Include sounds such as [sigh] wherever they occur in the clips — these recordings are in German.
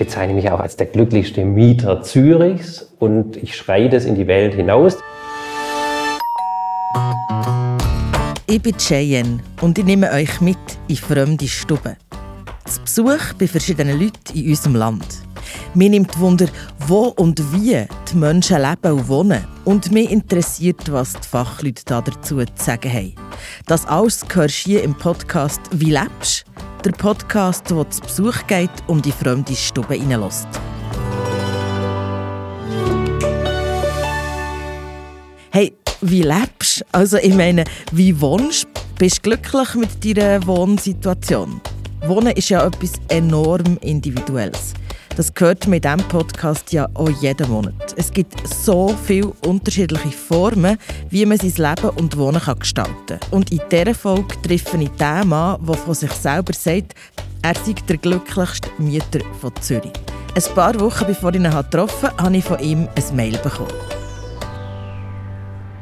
bezeichne mich auch als der glücklichste Mieter Zürichs und ich schreie das in die Welt hinaus. Ich bin Cheyenne und ich nehme euch mit in fremde Stuben. Zu Besuch bei verschiedenen Leuten in unserem Land. Mir nimmt Wunder, wo und wie die Menschen leben und wohnen. Und mich interessiert, was die Fachleute dazu zu sagen haben. Das alles hörst hier im Podcast «Wie lebst?», der Podcast, der zu Besuch geht und die fremde Stube reinlässt. Hey, wie lebst du? Also ich meine, wie wohnst du? Bist du glücklich mit deiner Wohnsituation? Wohnen ist ja etwas enorm Individuelles. Das gehört mit diesem Podcast ja auch jeden Monat. Es gibt so viele unterschiedliche Formen, wie man sein Leben und Wohnen kann gestalten kann. Und in dieser Folge treffe ich den Mann, der von sich selber sagt, er sei der glücklichste Mieter von Zürich. Ein paar Wochen bevor ich ihn getroffen habe, habe ich von ihm ein Mail bekommen.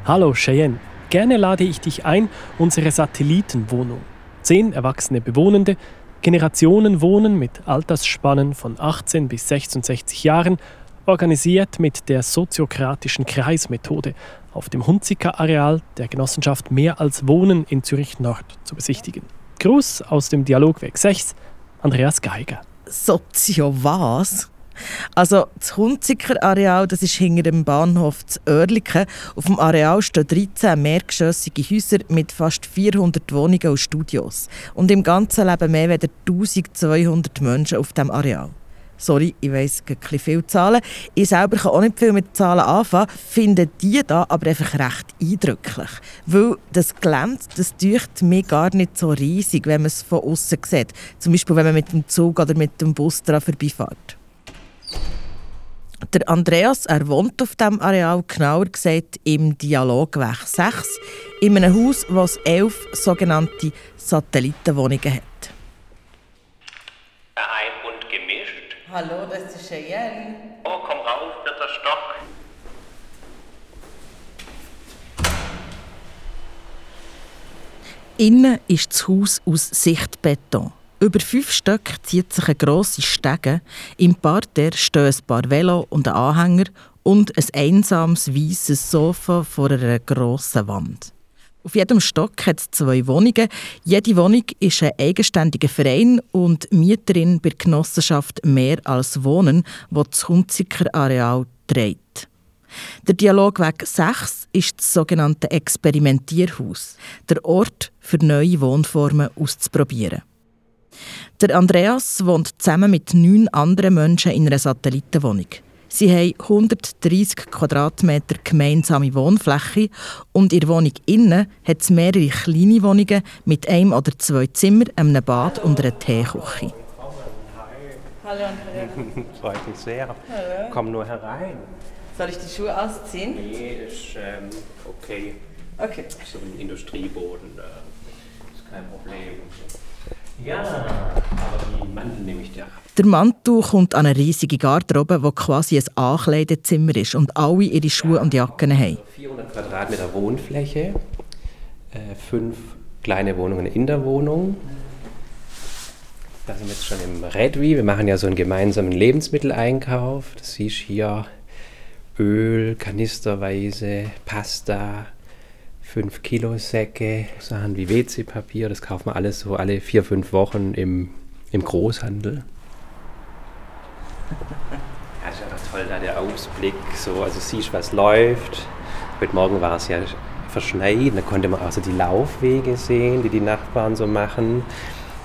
Hallo Cheyenne, gerne lade ich dich ein, unsere Satellitenwohnung. Zehn erwachsene Bewohnende Generationen wohnen mit Altersspannen von 18 bis 66 Jahren, organisiert mit der soziokratischen Kreismethode auf dem Hunziker-Areal der Genossenschaft Mehr als Wohnen in Zürich Nord zu besichtigen. Gruß aus dem Dialogweg 6, Andreas Geiger. Sozio was? Also das Hunziker Areal, das ist hinter dem Bahnhof zu Oerlikon. Auf dem Areal stehen 13 mehrgeschossige Häuser mit fast 400 Wohnungen und Studios. Und im Ganzen leben mehr als 1200 Menschen auf dem Areal. Sorry, ich weiss, ein viele Zahlen. Ich selber kann auch nicht viel mit Zahlen anfangen, finde die da aber einfach recht eindrücklich. Weil das Gelände, das deucht mir gar nicht so riesig, wenn man es von außen sieht. Zum Beispiel, wenn man mit dem Zug oder mit dem Bus daran vorbeifährt. Der Andreas er wohnt auf diesem Areal, genauer gesagt im Dialogweg 6, in einem Haus, das elf sogenannte Satellitenwohnungen hat. Ein und gemischt. Hallo, das ist Cheyenne. Oh, komm rauf, vierter Stock. Innen ist das Haus aus Sichtbeton. Über fünf Stöcke zieht sich eine grosse Stege. Im Parterre stehen ein paar Velo und ein Anhänger und ein einsames weißes Sofa vor einer grossen Wand. Auf jedem Stock hat es zwei Wohnungen. Jede Wohnung ist ein eigenständiger Verein und Mieterin bei der Genossenschaft Mehr als Wohnen, wo das Hunziker Areal trägt. Der Dialogweg 6 ist das sogenannte Experimentierhaus, der Ort für neue Wohnformen auszuprobieren. Der Andreas wohnt zusammen mit neun anderen Menschen in einer Satellitenwohnung. Sie haben 130 Quadratmeter gemeinsame Wohnfläche und in der Wohnung innen hat es mehrere kleine Wohnungen mit einem oder zwei Zimmern, einem Bad und einer Teeküche. Hallo Andrea. [laughs] Freut mich sehr. Hallo. Komm nur herein. Soll ich die Schuhe ausziehen? Nee, ist ähm, okay. Okay. So ein Industrieboden, äh, ist kein Problem. Ja, aber die Mantel nehme ich dir ab. Der Mantel kommt an eine riesige Garderobe, die quasi ein Ankleidezimmer ist und alle ihre Schuhe und Jacken haben. 400 Quadratmeter Wohnfläche, äh, fünf kleine Wohnungen in der Wohnung. Da sind wir jetzt schon im Redwi. Wir machen ja so einen gemeinsamen Lebensmitteleinkauf. Das siehst hier Öl, kanisterweise, Pasta, 5 Kilo Säcke, Sachen wie WC-Papier, das kauft man alles so alle vier, fünf Wochen im, im Großhandel. Ja, ist einfach toll, da der Ausblick, so, also siehst, was läuft. Heute Morgen war es ja verschneit, da konnte man auch so die Laufwege sehen, die die Nachbarn so machen.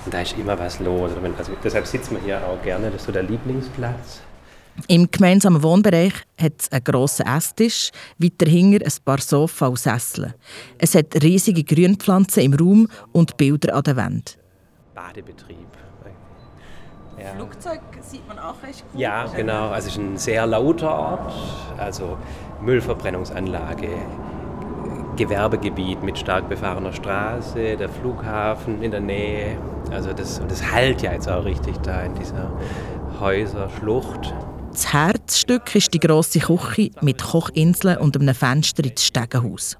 Und da ist immer was los. Also deshalb sitzt man hier auch gerne, das ist so der Lieblingsplatz. Im gemeinsamen Wohnbereich hat es einen grossen Esstisch, weiter hinten ein paar Sofa und Sessel. Es hat riesige Grünpflanzen im Raum und Bilder an der Wand. Badebetrieb. Ja. Flugzeug sieht man auch recht gut. Ja, genau. Also es ist ein sehr lauter Ort. Also Müllverbrennungsanlage, Gewerbegebiet mit stark befahrener Straße, der Flughafen in der Nähe. Also das, das halt ja jetzt auch richtig da in dieser Häuserschlucht. Das Herzstück ist die grosse Küche mit Kochinseln und einem Fenster ins Stegenhaus.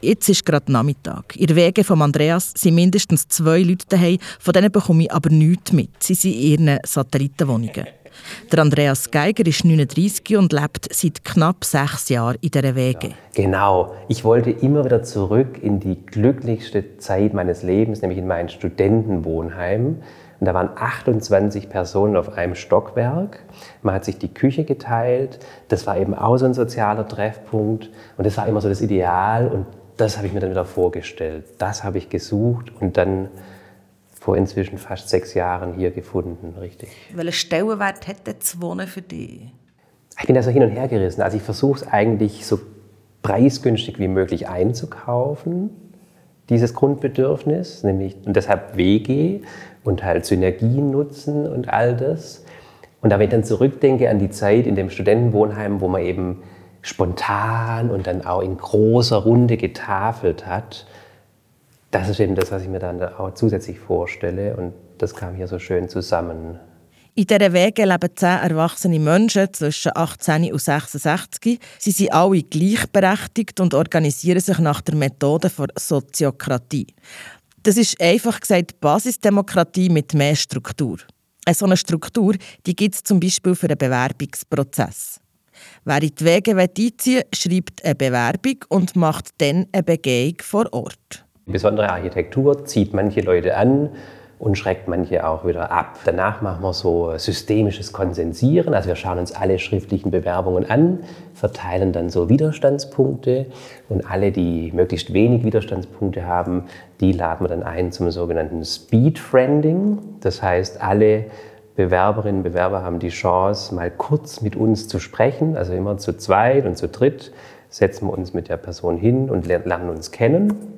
Jetzt ist gerade Nachmittag. In Wege von Andreas sind mindestens zwei Leute daheim, von denen bekomme ich aber nichts mit. Sie sind in ihren Satellitenwohnungen. Der Andreas Geiger ist 39 und lebt seit knapp sechs Jahren in dieser Wege. Genau. Ich wollte immer wieder zurück in die glücklichste Zeit meines Lebens, nämlich in mein Studentenwohnheim. Und da waren 28 Personen auf einem Stockwerk. Man hat sich die Küche geteilt. Das war eben auch so ein sozialer Treffpunkt. Und das war immer so das Ideal. Und das habe ich mir dann wieder vorgestellt. Das habe ich gesucht und dann vor inzwischen fast sechs Jahren hier gefunden, richtig. Welchen Stellenwert hat das Wohnen für dich? Ich bin da so hin und her gerissen. Also ich versuche es eigentlich so preisgünstig wie möglich einzukaufen, dieses Grundbedürfnis, nämlich und deshalb WG und halt Synergien nutzen und all das. Und da wenn ich dann zurückdenke an die Zeit in dem Studentenwohnheim, wo man eben spontan und dann auch in großer Runde getafelt hat, das ist eben das, was ich mir dann auch zusätzlich vorstelle. Und das kam hier so schön zusammen. In dieser Wege leben zehn erwachsene Menschen zwischen 18 und 66. Sie sind alle gleichberechtigt und organisieren sich nach der Methode der Soziokratie. Das ist einfach gesagt Basisdemokratie mit mehr Struktur. Eine solche Struktur gibt es zum Beispiel für einen Bewerbungsprozess. Wer in die Wege einziehen will, schreibt eine Bewerbung und macht dann eine Begehung vor Ort. Besondere Architektur zieht manche Leute an und schreckt manche auch wieder ab. Danach machen wir so systemisches Konsensieren. Also wir schauen uns alle schriftlichen Bewerbungen an, verteilen dann so Widerstandspunkte und alle, die möglichst wenig Widerstandspunkte haben, die laden wir dann ein zum sogenannten Speedfriending. Das heißt, alle Bewerberinnen und Bewerber haben die Chance, mal kurz mit uns zu sprechen, also immer zu zweit und zu dritt setzen wir uns mit der Person hin und lernen uns kennen.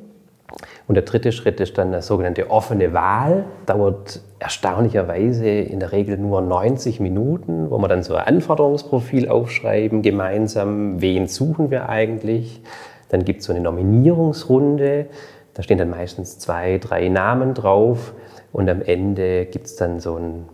Und der dritte Schritt ist dann eine sogenannte offene Wahl. Dauert erstaunlicherweise in der Regel nur 90 Minuten, wo wir dann so ein Anforderungsprofil aufschreiben, gemeinsam, wen suchen wir eigentlich. Dann gibt es so eine Nominierungsrunde, da stehen dann meistens zwei, drei Namen drauf und am Ende gibt es dann so einen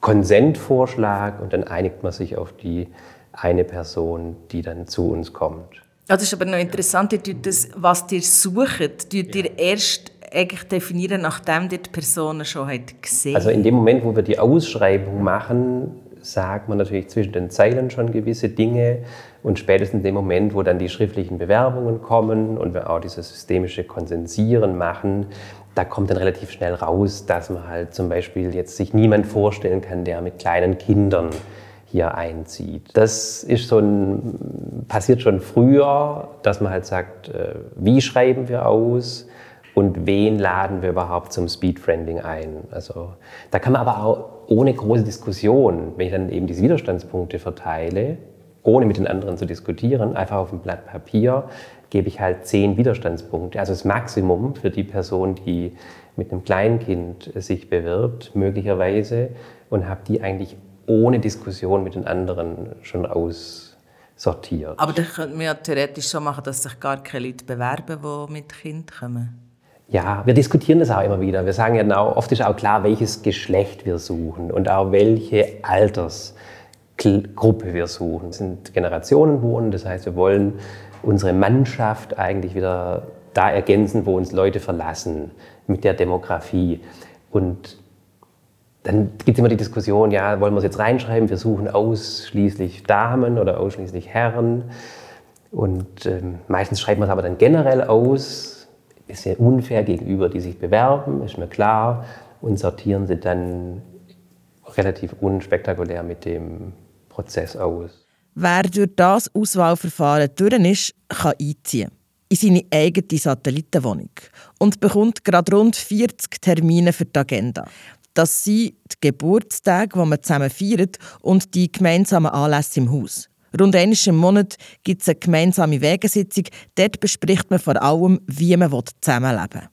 Konsentvorschlag und dann einigt man sich auf die eine Person, die dann zu uns kommt. Das ist aber noch interessant, das, was ihr sucht, ihr ja. erst eigentlich definieren, nachdem ihr die Person schon hat gesehen Also in dem Moment, wo wir die Ausschreibung machen, sagt man natürlich zwischen den Zeilen schon gewisse Dinge und spätestens in dem Moment, wo dann die schriftlichen Bewerbungen kommen und wir auch dieses systemische Konsensieren machen, da kommt dann relativ schnell raus, dass man halt zum Beispiel jetzt sich niemand vorstellen kann, der mit kleinen Kindern hier einzieht. Das ist so ein, passiert schon früher, dass man halt sagt, äh, wie schreiben wir aus und wen laden wir überhaupt zum Speedfriending ein. Also da kann man aber auch ohne große Diskussion, wenn ich dann eben diese Widerstandspunkte verteile, ohne mit den anderen zu diskutieren, einfach auf ein Blatt Papier, gebe ich halt zehn Widerstandspunkte. Also das Maximum für die Person, die mit einem Kleinkind sich bewirbt, möglicherweise, und habe die eigentlich ohne Diskussion mit den anderen schon aussortiert. Aber dann könnte man ja theoretisch so machen, dass sich gar keine Leute bewerben, die mit Kind kommen. Ja, wir diskutieren das auch immer wieder. Wir sagen ja auch, oft ist auch klar, welches Geschlecht wir suchen und auch welche Altersgruppe wir suchen. Es sind Generationenwohnen, das heißt, wir wollen unsere Mannschaft eigentlich wieder da ergänzen, wo uns Leute verlassen mit der Demografie. Und dann gibt es immer die Diskussion, ja, wollen wir es jetzt reinschreiben, wir suchen ausschließlich Damen oder ausschließlich Herren. Und ähm, meistens schreibt man es aber dann generell aus, ist ja unfair gegenüber, die sich bewerben, ist mir klar, und sortieren sie dann relativ unspektakulär mit dem Prozess aus. Wer durch das Auswahlverfahren durch ist, kann einziehen in seine eigene Satellitenwohnung und bekommt gerade rund 40 Termine für die Agenda. Das sind die Geburtstage, die man zusammen feiert und die gemeinsamen Anlässe im Haus. Rund einmal im Monat gibt es eine gemeinsame Wegesitzung. Dort bespricht man vor allem, wie man zusammenleben will.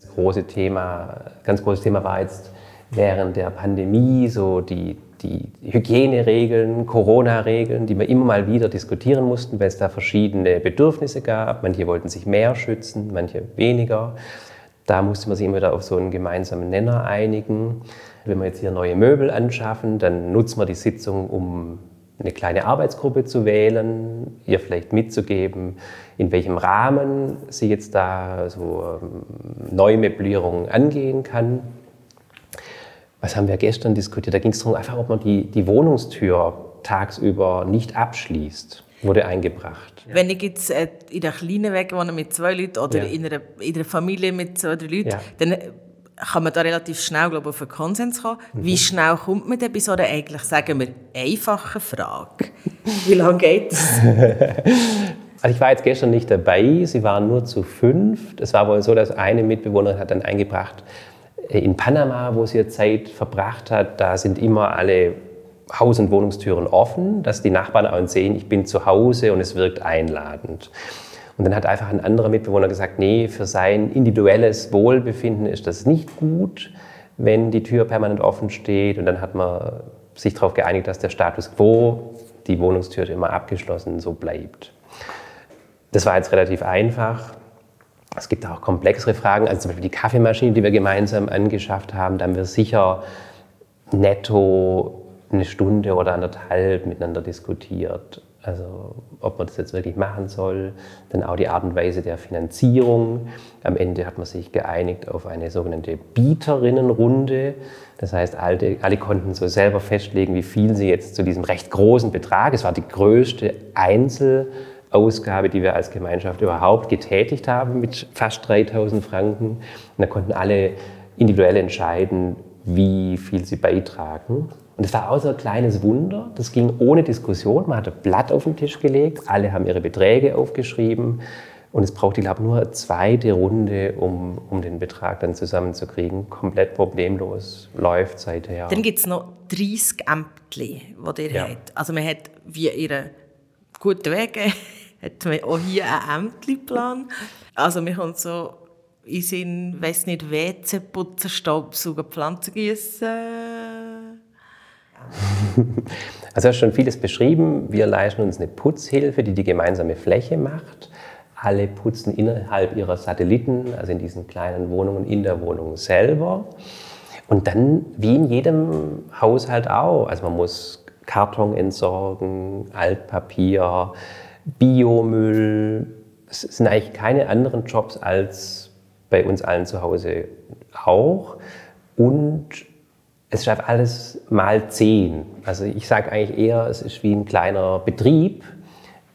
Das große Thema, ganz großes Thema war jetzt während der Pandemie so die, die Hygieneregeln, Corona-Regeln, die wir immer mal wieder diskutieren mussten, weil es da verschiedene Bedürfnisse gab. Manche wollten sich mehr schützen, manche weniger. Da musste man sich immer wieder auf so einen gemeinsamen Nenner einigen. Wenn wir jetzt hier neue Möbel anschaffen, dann nutzen wir die Sitzung, um eine kleine Arbeitsgruppe zu wählen, ihr vielleicht mitzugeben, in welchem Rahmen sie jetzt da so ähm, Neumöblierungen angehen kann. was haben wir gestern diskutiert? Da ging es darum, einfach, ob man die, die Wohnungstür tagsüber nicht abschließt, wurde eingebracht. Ja. Wenn ich jetzt äh, in einer kleinen Weg wohne mit zwei Leuten oder ja. in, einer, in einer Familie mit zwei, drei Leuten, ja. dann kann man da relativ schnell glaube ich, auf einen Konsens kommen. Mhm. Wie schnell kommt man denn bei so einer eigentlich, sagen wir, einfachen Frage? [laughs] Wie lange geht es? [laughs] Also ich war jetzt gestern nicht dabei, sie waren nur zu fünf. Es war wohl so, dass eine Mitbewohnerin hat dann eingebracht, äh, in Panama, wo sie ihre Zeit verbracht hat, da sind immer alle Haus- und Wohnungstüren offen, dass die Nachbarn auch sehen, ich bin zu Hause und es wirkt einladend. Und dann hat einfach ein anderer Mitbewohner gesagt, nee, für sein individuelles Wohlbefinden ist das nicht gut, wenn die Tür permanent offen steht. Und dann hat man sich darauf geeinigt, dass der Status quo, die Wohnungstür immer abgeschlossen, so bleibt. Das war jetzt relativ einfach. Es gibt auch komplexere Fragen, also zum Beispiel die Kaffeemaschine, die wir gemeinsam angeschafft haben. Da haben wir sicher netto eine Stunde oder anderthalb miteinander diskutiert. Also ob man das jetzt wirklich machen soll, dann auch die Art und Weise der Finanzierung. Am Ende hat man sich geeinigt auf eine sogenannte Bieterinnenrunde. Das heißt, alle, alle konnten so selber festlegen, wie viel sie jetzt zu diesem recht großen Betrag, es war die größte Einzelausgabe, die wir als Gemeinschaft überhaupt getätigt haben mit fast 3000 Franken. Und da konnten alle individuell entscheiden, wie viel sie beitragen. Und es war auch so ein kleines Wunder. Das ging ohne Diskussion. Man hat ein Blatt auf den Tisch gelegt, alle haben ihre Beträge aufgeschrieben. Und es braucht, ich glaube, nur eine zweite Runde, um, um den Betrag dann zusammenzukriegen. Komplett problemlos läuft seither. Dann gibt es noch 30 Ämter, die ihr ja. habt. Also man hat wie ihre guten Wege, [laughs] hat man auch hier einen Ämterplan. Also man kommt so in Sinn, weiß nicht, WC putzen, Staubsaugen, Pflanzen gießen [laughs] Also du hast schon vieles beschrieben. Wir leisten uns eine Putzhilfe, die die gemeinsame Fläche macht. Alle putzen innerhalb ihrer Satelliten, also in diesen kleinen Wohnungen, in der Wohnung selber. Und dann, wie in jedem Haushalt auch, also man muss Karton entsorgen, Altpapier, Biomüll. Es sind eigentlich keine anderen Jobs als bei uns allen zu Hause auch. Und es schafft alles mal zehn. Also ich sage eigentlich eher, es ist wie ein kleiner Betrieb,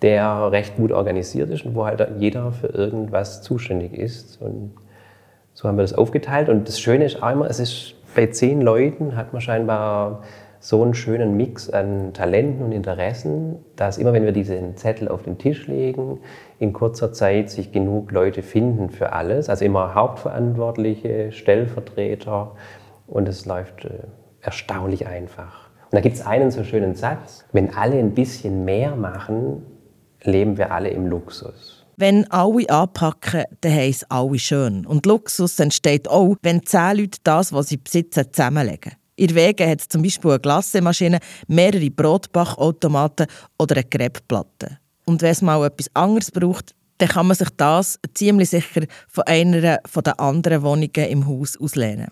der recht gut organisiert ist und wo halt jeder für irgendwas zuständig ist. Und so haben wir das aufgeteilt. Und das Schöne ist auch immer, es ist bei zehn Leuten hat man scheinbar so einen schönen Mix an Talenten und Interessen, dass immer, wenn wir diesen Zettel auf den Tisch legen, in kurzer Zeit sich genug Leute finden für alles. Also immer Hauptverantwortliche, Stellvertreter, und es läuft äh, erstaunlich einfach. Und da gibt es einen so schönen Satz, wenn alle ein bisschen mehr machen, leben wir alle im Luxus. Wenn alle anpacken, dann heisst alle schön. Und Luxus entsteht auch, wenn zehn Leute das, was sie besitzen, zusammenlegen. In Wegen hat es zum Beispiel eine Glassemaschine, mehrere Brotbachautomaten oder eine Crepeplatte. Und wenn es mal etwas anderes braucht, dann kann man sich das ziemlich sicher von einer der anderen Wohnungen im Haus auslehnen.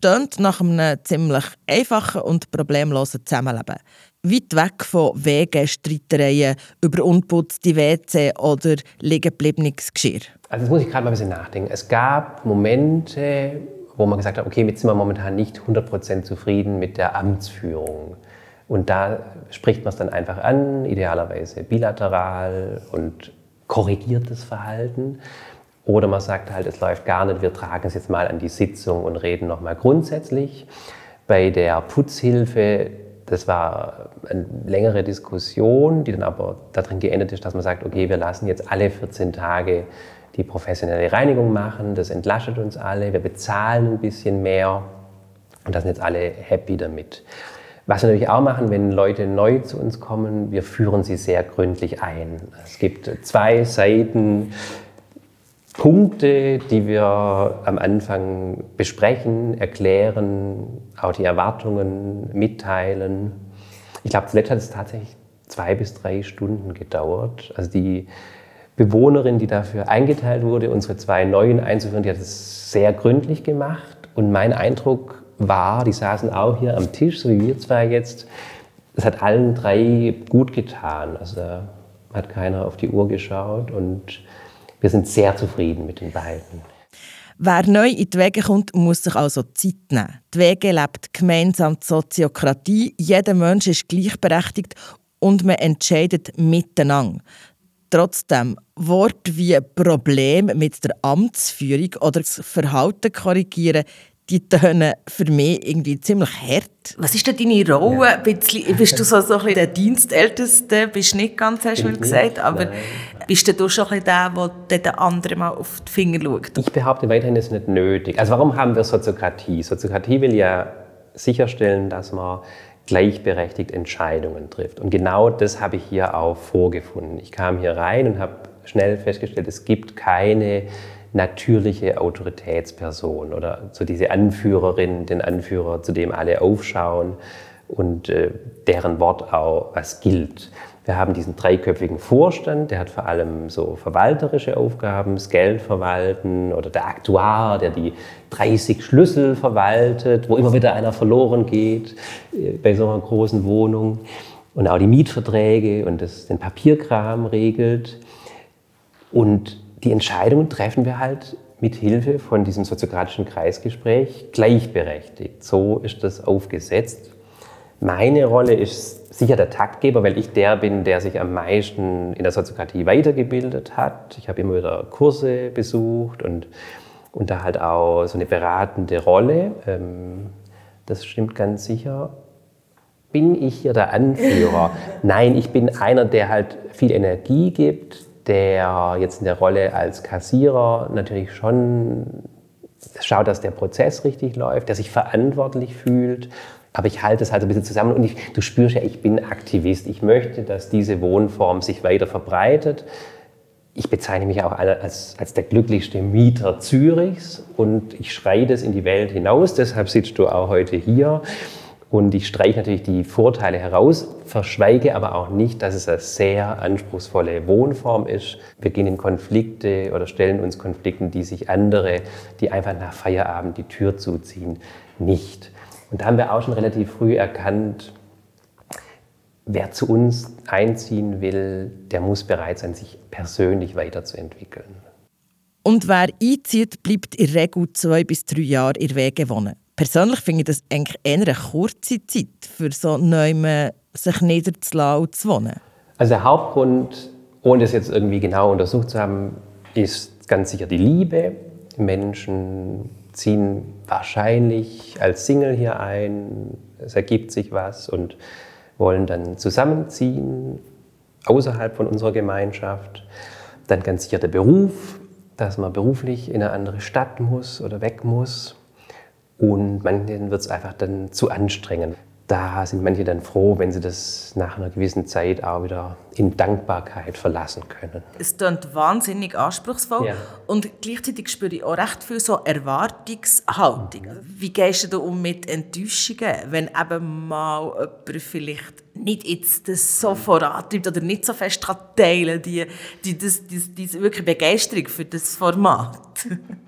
Tönt nach einem ziemlich einfachen und problemlosen Zusammenleben. Weit weg von Wegen, Streitereien über unputzte WC oder liegengebliebenes Geschirr. Also das muss ich gerade mal ein bisschen nachdenken. Es gab Momente, wo man gesagt hat, okay, jetzt sind wir momentan nicht 100% zufrieden mit der Amtsführung. Und da spricht man es dann einfach an, idealerweise bilateral und korrigiert das Verhalten. Oder man sagt halt, es läuft gar nicht, wir tragen es jetzt mal an die Sitzung und reden nochmal grundsätzlich. Bei der Putzhilfe, das war eine längere Diskussion, die dann aber darin geendet ist, dass man sagt, okay, wir lassen jetzt alle 14 Tage die professionelle Reinigung machen, das entlastet uns alle, wir bezahlen ein bisschen mehr und da sind jetzt alle happy damit. Was wir natürlich auch machen, wenn Leute neu zu uns kommen, wir führen sie sehr gründlich ein. Es gibt zwei Seiten Punkte, die wir am Anfang besprechen, erklären, auch die Erwartungen mitteilen. Ich glaube, zuletzt hat es tatsächlich zwei bis drei Stunden gedauert. Also die Bewohnerin, die dafür eingeteilt wurde, unsere zwei neuen einzuführen, die hat es sehr gründlich gemacht. Und mein Eindruck war, die saßen auch hier am Tisch, so wie wir zwei jetzt. Es hat allen drei gut getan. Also da hat keiner auf die Uhr geschaut und wir sind sehr zufrieden mit den beiden. Wer neu in die Wege kommt, muss sich also Zeit nehmen. Die Wege lebt gemeinsam die Soziokratie. Jeder Mensch ist gleichberechtigt und man entscheidet miteinander. Trotzdem, Worte wie Problem mit der Amtsführung oder das Verhalten korrigieren, die tönen für mich irgendwie ziemlich hart. Was ist denn deine Rolle? Ja. Bisschen, bist du so, so ein bisschen der Dienstälteste? Bist nicht ganz, hast du gesagt, aber Nein. bist du schon ein der, der den anderen mal auf die Finger schaut? Ich behaupte weiterhin, es ist nicht nötig. Also warum haben wir Soziokratie? Soziokratie will ja sicherstellen, dass man gleichberechtigt Entscheidungen trifft. Und genau das habe ich hier auch vorgefunden. Ich kam hier rein und habe schnell festgestellt, es gibt keine natürliche Autoritätsperson oder so diese Anführerin, den Anführer, zu dem alle aufschauen und äh, deren Wort auch was gilt. Wir haben diesen dreiköpfigen Vorstand, der hat vor allem so verwalterische Aufgaben, das Geld verwalten oder der Aktuar, der die 30 Schlüssel verwaltet, wo immer wieder einer verloren geht äh, bei so einer großen Wohnung und auch die Mietverträge und das, den Papierkram regelt. Und die Entscheidungen treffen wir halt mit Hilfe von diesem soziokratischen Kreisgespräch gleichberechtigt. So ist das aufgesetzt. Meine Rolle ist sicher der Taktgeber, weil ich der bin, der sich am meisten in der Soziokratie weitergebildet hat. Ich habe immer wieder Kurse besucht und, und da halt auch so eine beratende Rolle. Ähm, das stimmt ganz sicher. Bin ich hier der Anführer? [laughs] Nein, ich bin einer, der halt viel Energie gibt, der jetzt in der Rolle als Kassierer natürlich schon schaut, dass der Prozess richtig läuft, der sich verantwortlich fühlt. Aber ich halte es halt ein bisschen zusammen und ich, du spürst ja, ich bin Aktivist. Ich möchte, dass diese Wohnform sich weiter verbreitet. Ich bezeichne mich auch als, als der glücklichste Mieter Zürichs und ich schreie das in die Welt hinaus. Deshalb sitzt du auch heute hier. Und ich streiche natürlich die Vorteile heraus, verschweige aber auch nicht, dass es eine sehr anspruchsvolle Wohnform ist. Wir gehen in Konflikte oder stellen uns Konflikten, die sich andere, die einfach nach Feierabend die Tür zuziehen, nicht. Und da haben wir auch schon relativ früh erkannt, wer zu uns einziehen will, der muss bereit sein, sich persönlich weiterzuentwickeln. Und wer einzieht, bleibt in der Regel zwei bis drei Jahre in Wege wohnen. Persönlich finde ich das eigentlich eher eine kurze Zeit, für so Neume sich niederzulassen und zu wohnen. Also der Hauptgrund, ohne das jetzt irgendwie genau untersucht zu haben, ist ganz sicher die Liebe. Menschen ziehen wahrscheinlich als Single hier ein, es ergibt sich was und wollen dann zusammenziehen außerhalb von unserer Gemeinschaft. Dann ganz sicher der Beruf, dass man beruflich in eine andere Stadt muss oder weg muss. Und manchen wird es einfach dann zu anstrengend. Da sind manche dann froh, wenn sie das nach einer gewissen Zeit auch wieder in Dankbarkeit verlassen können. Es klingt wahnsinnig anspruchsvoll ja. und gleichzeitig spüre ich auch recht viel so Erwartungshaltung. Wie gehst du um mit Enttäuschungen, wenn eben mal jemand vielleicht nicht jetzt das so vorantreibt oder nicht so fest kann teilen die, die, das, die, die wirklich Begeisterung für das Format? [laughs]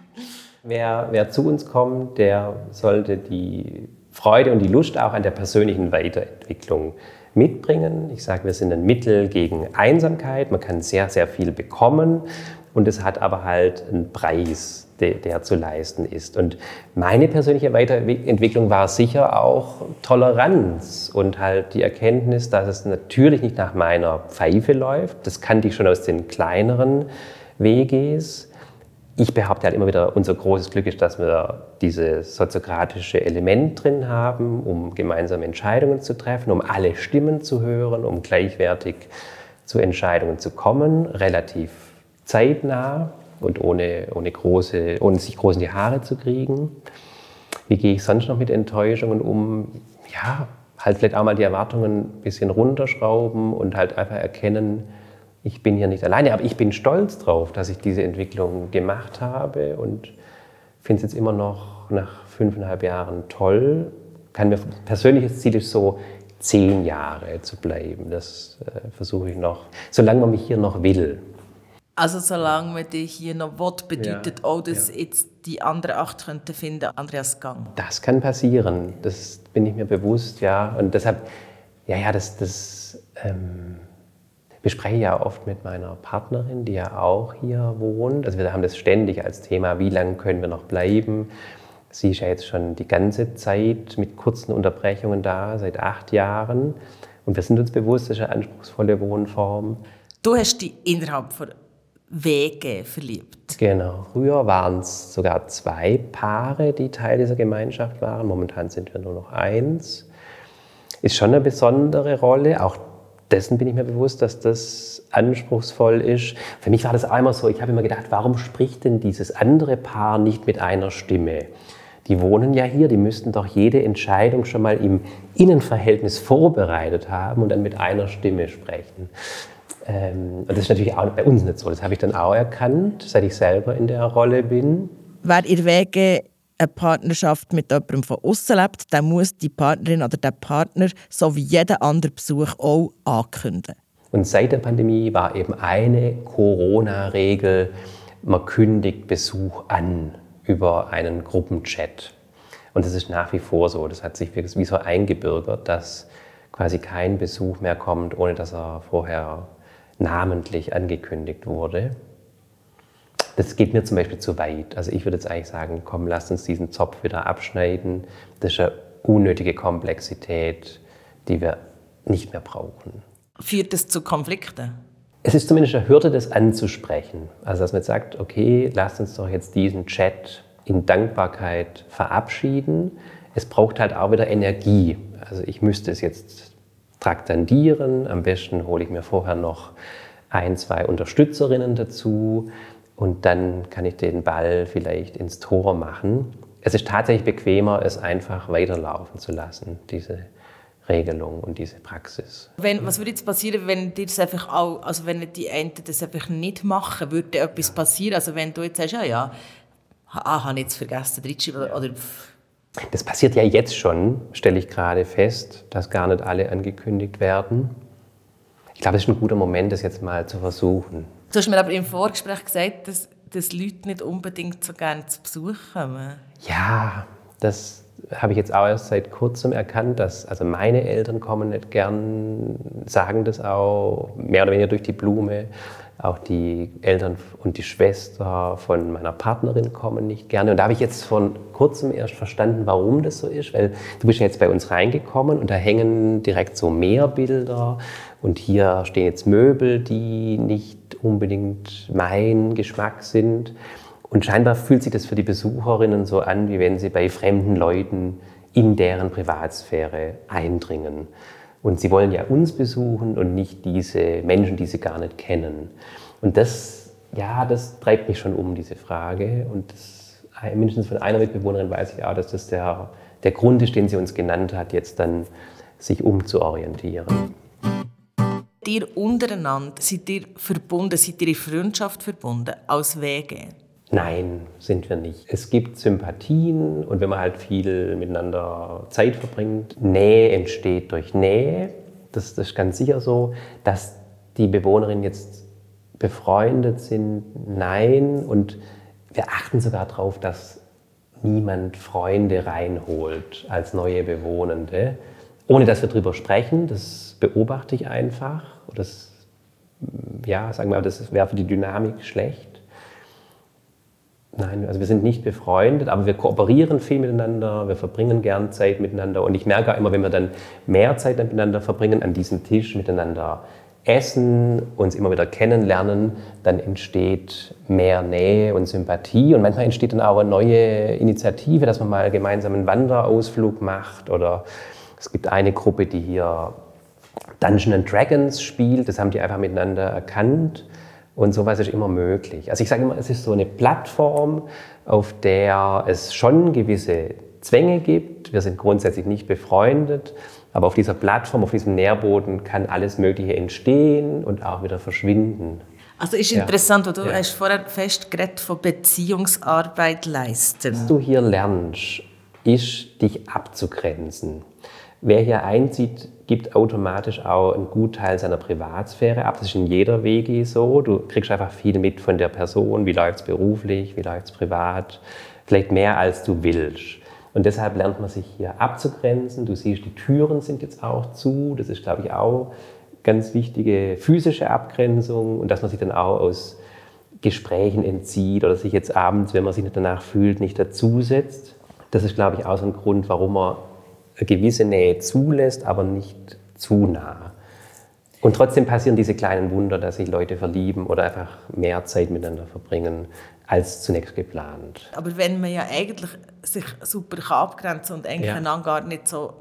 Wer, wer zu uns kommt, der sollte die Freude und die Lust auch an der persönlichen Weiterentwicklung mitbringen. Ich sage, wir sind ein Mittel gegen Einsamkeit. Man kann sehr, sehr viel bekommen und es hat aber halt einen Preis, der, der, zu leisten ist. Und meine persönliche Weiterentwicklung war sicher auch Toleranz und halt die Erkenntnis, dass es natürlich nicht nach meiner Pfeife läuft. Das kannte ich schon aus den kleineren WGs ich behaupte halt immer wieder, unser großes Glück ist, dass wir dieses soziokratische Element drin haben, um gemeinsame Entscheidungen zu treffen, um alle Stimmen zu hören, um gleichwertig zu Entscheidungen zu kommen, relativ zeitnah und ohne, ohne, große, ohne sich groß in die Haare zu kriegen. Wie gehe ich sonst noch mit Enttäuschungen um? Ja, halt vielleicht auch mal die Erwartungen ein bisschen runterschrauben und halt einfach erkennen, ich bin hier nicht alleine, aber ich bin stolz drauf, dass ich diese Entwicklung gemacht habe und finde es jetzt immer noch nach fünfeinhalb Jahren toll. Kann mir persönliches Ziel ist so, zehn Jahre zu bleiben. Das äh, versuche ich noch, solange man mich hier noch will. Also solange man dich hier noch will, bedeutet ja, auch, dass ja. jetzt die andere acht könnte finden, Andreas Gang. Das kann passieren. Das bin ich mir bewusst, ja. Und deshalb, ja, ja, das, das ähm, bespreche ja oft mit meiner Partnerin, die ja auch hier wohnt. Also wir haben das ständig als Thema, wie lange können wir noch bleiben. Sie ist ja jetzt schon die ganze Zeit mit kurzen Unterbrechungen da, seit acht Jahren. Und wir sind uns bewusst, das ist eine anspruchsvolle Wohnform. Du hast dich innerhalb von Wege verliebt. Genau. Früher waren es sogar zwei Paare, die Teil dieser Gemeinschaft waren. Momentan sind wir nur noch eins. Ist schon eine besondere Rolle. Auch dessen bin ich mir bewusst, dass das anspruchsvoll ist. Für mich war das einmal so, ich habe immer gedacht, warum spricht denn dieses andere Paar nicht mit einer Stimme? Die wohnen ja hier, die müssten doch jede Entscheidung schon mal im Innenverhältnis vorbereitet haben und dann mit einer Stimme sprechen. Ähm, und das ist natürlich auch bei uns nicht so. Das habe ich dann auch erkannt, seit ich selber in der Rolle bin. Wer ihr Wege eine Partnerschaft mit jemandem von außen lebt, dann muss die Partnerin oder der Partner so wie jeder andere Besuch auch ankündigen. Und seit der Pandemie war eben eine Corona-Regel, man kündigt Besuch an über einen Gruppenchat. Und das ist nach wie vor so. Das hat sich wie so eingebürgert, dass quasi kein Besuch mehr kommt, ohne dass er vorher namentlich angekündigt wurde. Das geht mir zum Beispiel zu weit. Also ich würde jetzt eigentlich sagen, komm, lass uns diesen Zopf wieder abschneiden. Das ist eine unnötige Komplexität, die wir nicht mehr brauchen. Führt es zu Konflikten? Es ist zumindest eine Hürde, das anzusprechen. Also dass man sagt, okay, lasst uns doch jetzt diesen Chat in Dankbarkeit verabschieden. Es braucht halt auch wieder Energie. Also ich müsste es jetzt traktandieren. Am besten hole ich mir vorher noch ein, zwei Unterstützerinnen dazu und dann kann ich den Ball vielleicht ins Tor machen. Es ist tatsächlich bequemer, es einfach weiterlaufen zu lassen, diese Regelung und diese Praxis. Wenn, was würde jetzt passieren, wenn dir das einfach auch, also wenn die einen das einfach nicht machen, würde etwas passieren? Also wenn du jetzt sagst, ja, ja, ah, habe ich jetzt vergessen, oder, oder das passiert ja jetzt schon, stelle ich gerade fest, dass gar nicht alle angekündigt werden. Ich glaube, es ist ein guter Moment, das jetzt mal zu versuchen. Du hast mir aber im Vorgespräch gesagt, dass, dass Leute nicht unbedingt so gerne zu Besuch kommen. Ja, das habe ich jetzt auch erst seit kurzem erkannt, dass also meine Eltern kommen nicht gern, sagen das auch mehr oder weniger durch die Blume. Auch die Eltern und die Schwester von meiner Partnerin kommen nicht gerne. Und da habe ich jetzt vor kurzem erst verstanden, warum das so ist. Weil du bist ja jetzt bei uns reingekommen und da hängen direkt so mehr Bilder. Und hier stehen jetzt Möbel, die nicht unbedingt mein Geschmack sind. Und scheinbar fühlt sich das für die Besucherinnen so an, wie wenn sie bei fremden Leuten in deren Privatsphäre eindringen. Und sie wollen ja uns besuchen und nicht diese Menschen, die sie gar nicht kennen. Und das, ja, das treibt mich schon um, diese Frage. Und das, mindestens von einer Mitbewohnerin weiß ich auch, dass das der, der Grund ist, den sie uns genannt hat, jetzt dann sich umzuorientieren. Ihr untereinander, seid ihr verbunden, seid ihr in Freundschaft verbunden, aus Wege? Nein, sind wir nicht. Es gibt Sympathien und wenn man halt viel miteinander Zeit verbringt, Nähe entsteht durch Nähe. Das, das ist ganz sicher so. Dass die Bewohnerinnen jetzt befreundet sind, nein. Und wir achten sogar darauf, dass niemand Freunde reinholt als neue Bewohnende, ohne dass wir darüber sprechen. Das beobachte ich einfach. Das, ja, sagen wir mal, das wäre für die Dynamik schlecht. Nein, also wir sind nicht befreundet, aber wir kooperieren viel miteinander, wir verbringen gern Zeit miteinander und ich merke auch immer, wenn wir dann mehr Zeit miteinander verbringen, an diesem Tisch miteinander essen, uns immer wieder kennenlernen, dann entsteht mehr Nähe und Sympathie und manchmal entsteht dann auch eine neue Initiative, dass man mal gemeinsam einen Wanderausflug macht oder es gibt eine Gruppe, die hier Dungeons Dragons spielt, das haben die einfach miteinander erkannt und sowas ist immer möglich. Also ich sage immer, es ist so eine Plattform, auf der es schon gewisse Zwänge gibt. Wir sind grundsätzlich nicht befreundet, aber auf dieser Plattform, auf diesem Nährboden kann alles Mögliche entstehen und auch wieder verschwinden. Also ist interessant, ja. du ja. hast vorher festgeredet von Beziehungsarbeit leisten. Was du hier lernst, ist dich abzugrenzen. Wer hier einzieht, gibt automatisch auch einen Gutteil seiner Privatsphäre ab. Das ist in jeder WG so. Du kriegst einfach viel mit von der Person, wie läuft es beruflich, wie läuft es privat, vielleicht mehr als du willst. Und deshalb lernt man sich hier abzugrenzen. Du siehst, die Türen sind jetzt auch zu. Das ist, glaube ich, auch ganz wichtige physische Abgrenzung und dass man sich dann auch aus Gesprächen entzieht oder sich jetzt abends, wenn man sich nicht danach fühlt, nicht dazusetzt. Das ist, glaube ich, auch so ein Grund, warum man gewisse Nähe zulässt, aber nicht zu nah. Und trotzdem passieren diese kleinen Wunder, dass sich Leute verlieben oder einfach mehr Zeit miteinander verbringen als zunächst geplant. Aber wenn man ja eigentlich sich super abgrenzen und eigentlich ja. einander gar nicht so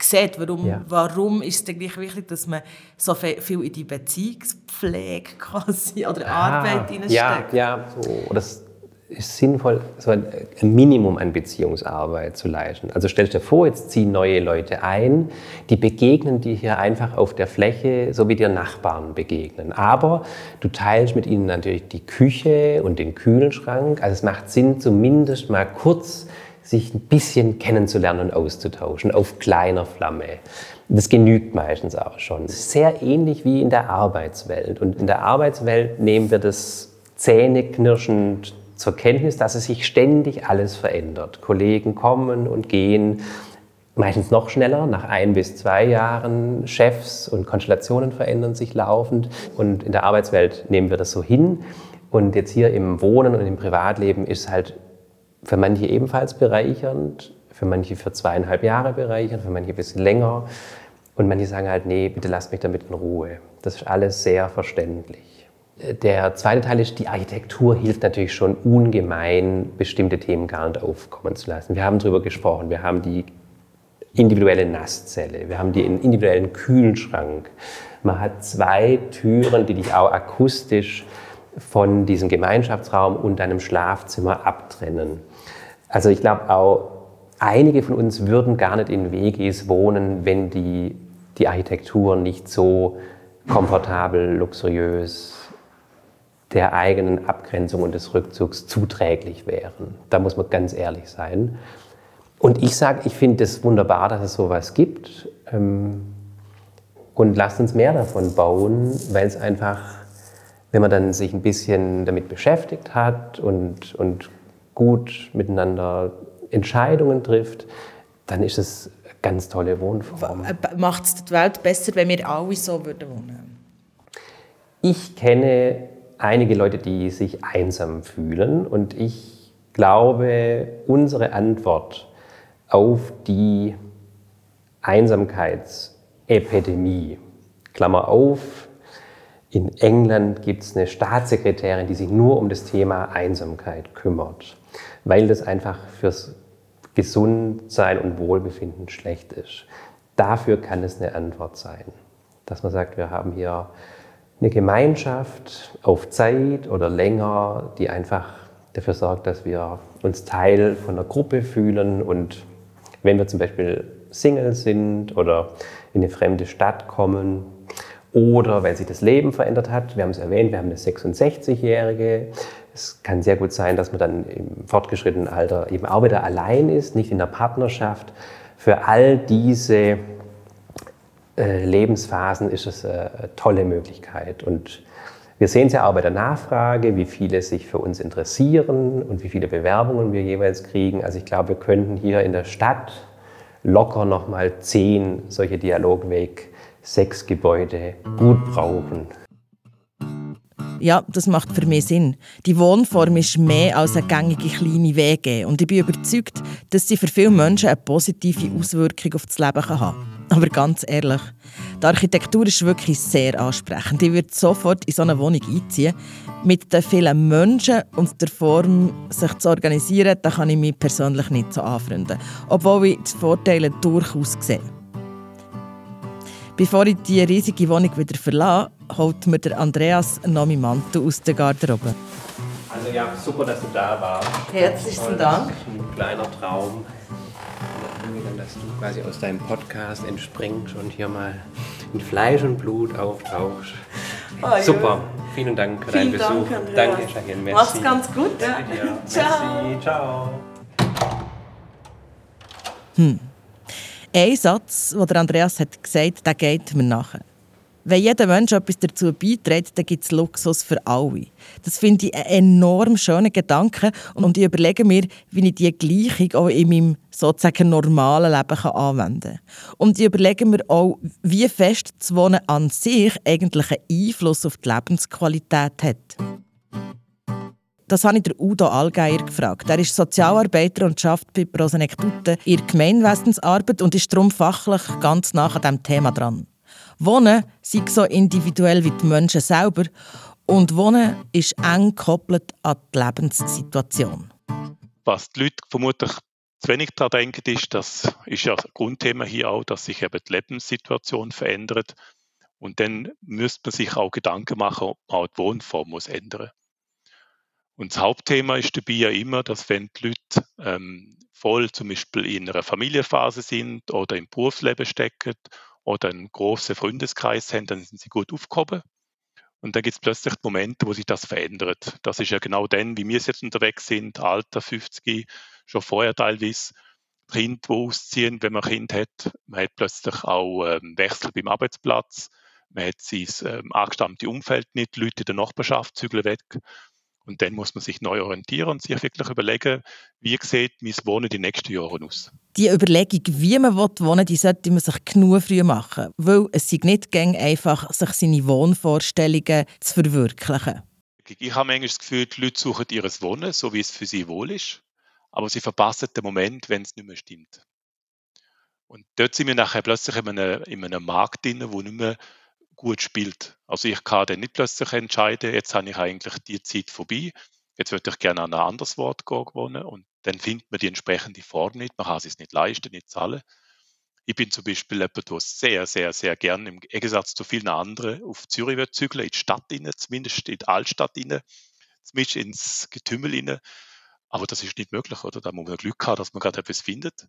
sieht, warum, ja. warum ist es denn gleich wichtig, dass man so viel in die Beziehungspflege [laughs] quasi oder ah, Arbeit hineinsteckt? Ja, ja so, das, ist sinnvoll, so ein Minimum an Beziehungsarbeit zu leisten. Also stell dir vor, jetzt ziehen neue Leute ein, die begegnen dir hier einfach auf der Fläche, so wie dir Nachbarn begegnen. Aber du teilst mit ihnen natürlich die Küche und den Kühlschrank. Also es macht Sinn, zumindest mal kurz sich ein bisschen kennenzulernen und auszutauschen auf kleiner Flamme. Das genügt meistens auch schon. Sehr ähnlich wie in der Arbeitswelt. Und in der Arbeitswelt nehmen wir das zähneknirschend zur Kenntnis, dass es sich ständig alles verändert. Kollegen kommen und gehen, meistens noch schneller, nach ein bis zwei Jahren. Chefs und Konstellationen verändern sich laufend. Und in der Arbeitswelt nehmen wir das so hin. Und jetzt hier im Wohnen und im Privatleben ist halt für manche ebenfalls bereichernd, für manche für zweieinhalb Jahre bereichernd, für manche ein bisschen länger. Und manche sagen halt, nee, bitte lasst mich damit in Ruhe. Das ist alles sehr verständlich. Der zweite Teil ist, die Architektur hilft natürlich schon ungemein, bestimmte Themen gar nicht aufkommen zu lassen. Wir haben darüber gesprochen, wir haben die individuelle Nasszelle, wir haben den individuellen Kühlschrank. Man hat zwei Türen, die dich auch akustisch von diesem Gemeinschaftsraum und deinem Schlafzimmer abtrennen. Also ich glaube auch, einige von uns würden gar nicht in WGs wohnen, wenn die, die Architektur nicht so komfortabel, luxuriös, der eigenen Abgrenzung und des Rückzugs zuträglich wären. Da muss man ganz ehrlich sein. Und ich sage, ich finde es wunderbar, dass es sowas gibt. Ähm, und lasst uns mehr davon bauen, weil es einfach, wenn man dann sich ein bisschen damit beschäftigt hat und, und gut miteinander Entscheidungen trifft, dann ist es eine ganz tolle Wohnform. Macht es die Welt besser, wenn wir alle so würden wohnen? Ich kenne einige Leute, die sich einsam fühlen. Und ich glaube, unsere Antwort auf die Einsamkeitsepidemie, Klammer auf, in England gibt es eine Staatssekretärin, die sich nur um das Thema Einsamkeit kümmert, weil das einfach fürs Gesundsein und Wohlbefinden schlecht ist. Dafür kann es eine Antwort sein, dass man sagt, wir haben hier eine Gemeinschaft auf Zeit oder länger, die einfach dafür sorgt, dass wir uns Teil von einer Gruppe fühlen. Und wenn wir zum Beispiel Single sind oder in eine fremde Stadt kommen oder weil sich das Leben verändert hat, wir haben es erwähnt, wir haben eine 66-Jährige, es kann sehr gut sein, dass man dann im fortgeschrittenen Alter eben auch wieder allein ist, nicht in der Partnerschaft. Für all diese äh, Lebensphasen ist es eine tolle Möglichkeit. Und wir sehen es ja auch bei der Nachfrage, wie viele sich für uns interessieren und wie viele Bewerbungen wir jeweils kriegen. Also ich glaube, wir könnten hier in der Stadt locker nochmal zehn solche Dialogweg, sechs Gebäude gut brauchen. Ja, das macht für mich Sinn. Die Wohnform ist mehr als eine gängige kleine Wege und ich bin überzeugt, dass sie für viele Menschen eine positive Auswirkung auf das Leben haben kann. [laughs] Aber ganz ehrlich, die Architektur ist wirklich sehr ansprechend. Ich würde sofort in so eine Wohnung einziehen. Mit den vielen Menschen und der Form, sich zu organisieren, da kann ich mich persönlich nicht so anfreunden. Obwohl ich die Vorteile durchaus sehe. Bevor ich die riesige Wohnung wieder verlasse, holt mir der Andreas noch meinen Mantel aus der Garderobe. Also ja, super, dass du da warst. Herzlichen Dank. Ein kleiner Traum dass du quasi aus deinem Podcast entspringst und hier mal in Fleisch und Blut auftauchst. Oh, Super, vielen Dank für deinen Besuch. Dank, Danke, Shahir. Merci. Mach's ganz gut. Ja. Ciao. Merci. Ciao. Hm. Ein Satz, den Andreas hat gesagt hat, der geht mir nachher. Wenn jeder Mensch etwas dazu beiträgt, dann gibt es Luxus für alle. Das finde ich einen enorm schönen Gedanke und ich überlege mir, wie ich diese Gleichung auch in meinem sozusagen normalen Leben anwenden kann. Und ich überlege mir auch, wie fest das Wohnen an sich eigentlich einen Einfluss auf die Lebensqualität hat. Das habe ich der Udo Allgeier gefragt. Er ist Sozialarbeiter und arbeitet bei Prosenektute in Gemeinwesensarbeit und ist darum fachlich ganz nah an diesem Thema dran. Wohnen sei so individuell wie die Menschen selber und Wohnen ist eng gekoppelt an die Lebenssituation. Was die Leute vermutlich zu wenig daran denken, ist, das ist ja ein Grundthema hier auch, dass sich eben die Lebenssituation verändert. Und dann müsste man sich auch Gedanken machen, ob man auch die Wohnform muss ändern und das Hauptthema ist dabei ja immer, dass wenn die Leute ähm, voll zum Beispiel in einer Familienphase sind oder im Berufsleben stecken oder einen großen Freundeskreis haben, dann sind sie gut aufgehoben. Und dann gibt es plötzlich Momente, wo sich das verändert. Das ist ja genau dann, wie wir jetzt unterwegs sind, Alter 50, schon vorher teilweise. Kinder, die ausziehen, wenn man Kind hat. Man hat plötzlich auch ähm, Wechsel beim Arbeitsplatz. Man hat sein ähm, angestammte Umfeld nicht, Leute in der Nachbarschaft zügeln weg. Und dann muss man sich neu orientieren und sich wirklich überlegen, wie sieht mein Wohnen die nächsten Jahre aus. Die Überlegung, wie man wohnen will, die sollte man sich genug früh machen. Weil es ist nicht einfach, sich seine Wohnvorstellungen zu verwirklichen. Ich habe manchmal das Gefühl, die Leute suchen ihr Wohnen, so wie es für sie wohl ist. Aber sie verpassen den Moment, wenn es nicht mehr stimmt. Und dort sind wir nachher plötzlich in einem, in einem Markt drin, wo nicht mehr gut spielt. Also ich kann dann nicht plötzlich entscheiden, jetzt habe ich eigentlich die Zeit vorbei, jetzt würde ich gerne an ein anderes Wort wohnen und dann findet man die entsprechende Form nicht, man kann es sich nicht leisten, nicht zahlen. Ich bin zum Beispiel jemand, der sehr, sehr, sehr gerne im Gegensatz zu vielen anderen auf Zürich wird zügeln, in die Stadt rein, zumindest in die Altstadt rein, zumindest ins Getümmel rein. Aber das ist nicht möglich, oder? Da muss man Glück haben, dass man gerade etwas findet.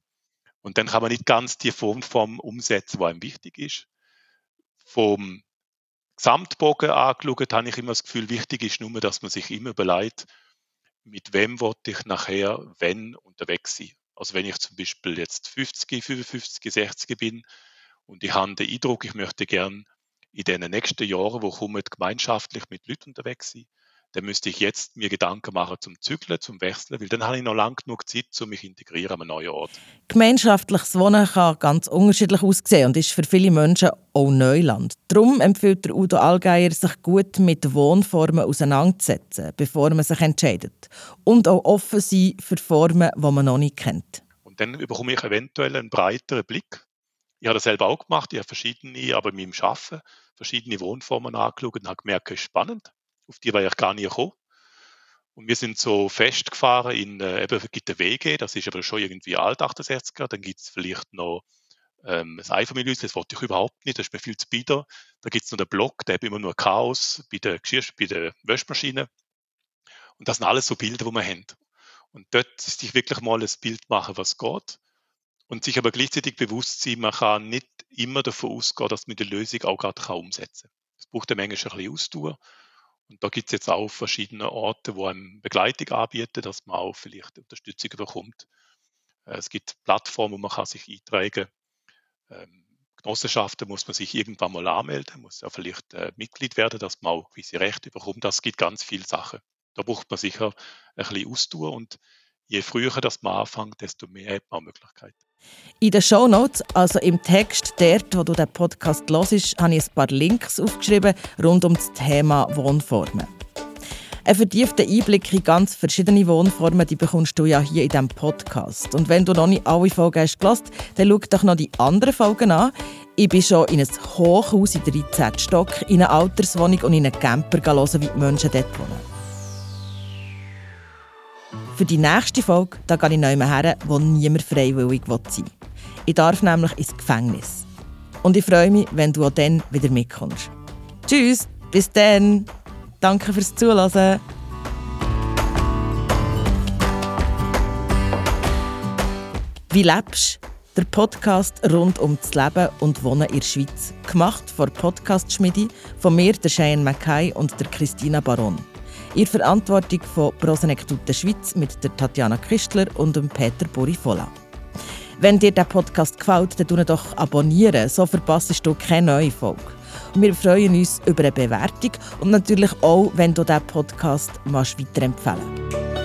Und dann kann man nicht ganz die Formform umsetzen, die einem wichtig ist vom Gesamtbogen angeschaut, habe ich immer das Gefühl, wichtig ist nur, dass man sich immer überlegt, mit wem wollte ich nachher, wenn unterwegs sein. Also wenn ich zum Beispiel jetzt 50, 55, 60 bin und ich habe den Eindruck, ich möchte gern in den nächsten Jahren, wo kommen, gemeinschaftlich mit Leuten unterwegs sein, dann müsste ich jetzt mir Gedanken machen zum Zügeln, zum Wechseln, weil dann habe ich noch lange genug Zeit, um mich integrieren an einem neuen Ort. Gemeinschaftliches Wohnen kann ganz unterschiedlich aussehen und ist für viele Menschen auch Neuland. Darum empfiehlt der Udo Allgeier, sich gut mit Wohnformen auseinanderzusetzen, bevor man sich entscheidet. Und auch offen sein für Formen, die man noch nicht kennt. Und dann bekomme ich eventuell einen breiteren Blick. Ich habe das selber auch gemacht, ich habe verschiedene, aber mit dem Arbeiten, verschiedene Wohnformen angeschaut und habe gemerkt, es ist spannend auf die war ich gar nie gekommen. Und wir sind so festgefahren in, äh, eben gibt der WG, das ist aber schon irgendwie alt 68er, dann gibt es vielleicht noch ähm, das Einfamilienhaus, das wollte ich überhaupt nicht, das ist mir viel zu bieder. Da gibt es noch den Block, der hat immer nur Chaos bei der Geschirr, bei der Wäschmaschine. Und das sind alles so Bilder, die wir haben. Und dort sich wirklich mal ein Bild machen, was geht. Und sich aber gleichzeitig bewusst sein, man kann nicht immer davon ausgehen, dass man die Lösung auch gerade umsetzen kann. Es braucht eine Menge ein bisschen Ausdauer. Und da gibt es jetzt auch verschiedene Orte, wo einem Begleitung anbieten, dass man auch vielleicht Unterstützung bekommt. Äh, es gibt Plattformen, wo man kann sich eintragen kann. Ähm, Genossenschaften muss man sich irgendwann mal anmelden, muss ja vielleicht äh, Mitglied werden, dass man auch gewisse Rechte bekommt. Das gibt ganz viele Sachen. Da braucht man sicher ein bisschen und je früher das man anfängt, desto mehr hat man Möglichkeiten. In den Show Notes, also im Text dort, wo du den Podcast hörst, habe ich ein paar Links aufgeschrieben rund um das Thema Wohnformen. Ein vertiefter Einblick in ganz verschiedene Wohnformen die bekommst du ja hier in diesem Podcast. Und wenn du noch nicht alle Folgen hast gehört, dann schau doch noch die anderen Folgen an. Ich bin schon in ein Hochhaus in 13. Stock, in eine Alterswohnung und in einen Camper hören, wie die Menschen dort wohnen. Für die nächste Folge da gehe ich mehr her, wo niemand freiwillig sein will. Ich darf nämlich ins Gefängnis. Und ich freue mich, wenn du auch dann wieder mitkommst. Tschüss, bis dann. Danke fürs Zuhören. Wie lebst Der Podcast rund um das Leben und Wohnen in der Schweiz. Gemacht von Podcast Schmidi, von mir, der Cheyenne Mackay und der Christina Baron. Ihr Verantwortung von Prosenektute Schweiz mit der Tatjana Christler und dem Peter Borifola. Wenn dir der Podcast gefällt, dann doch abonnieren, so verpasst du keine neue Folge. Wir freuen uns über eine Bewertung und natürlich auch, wenn du diesen Podcast weiterempfehlen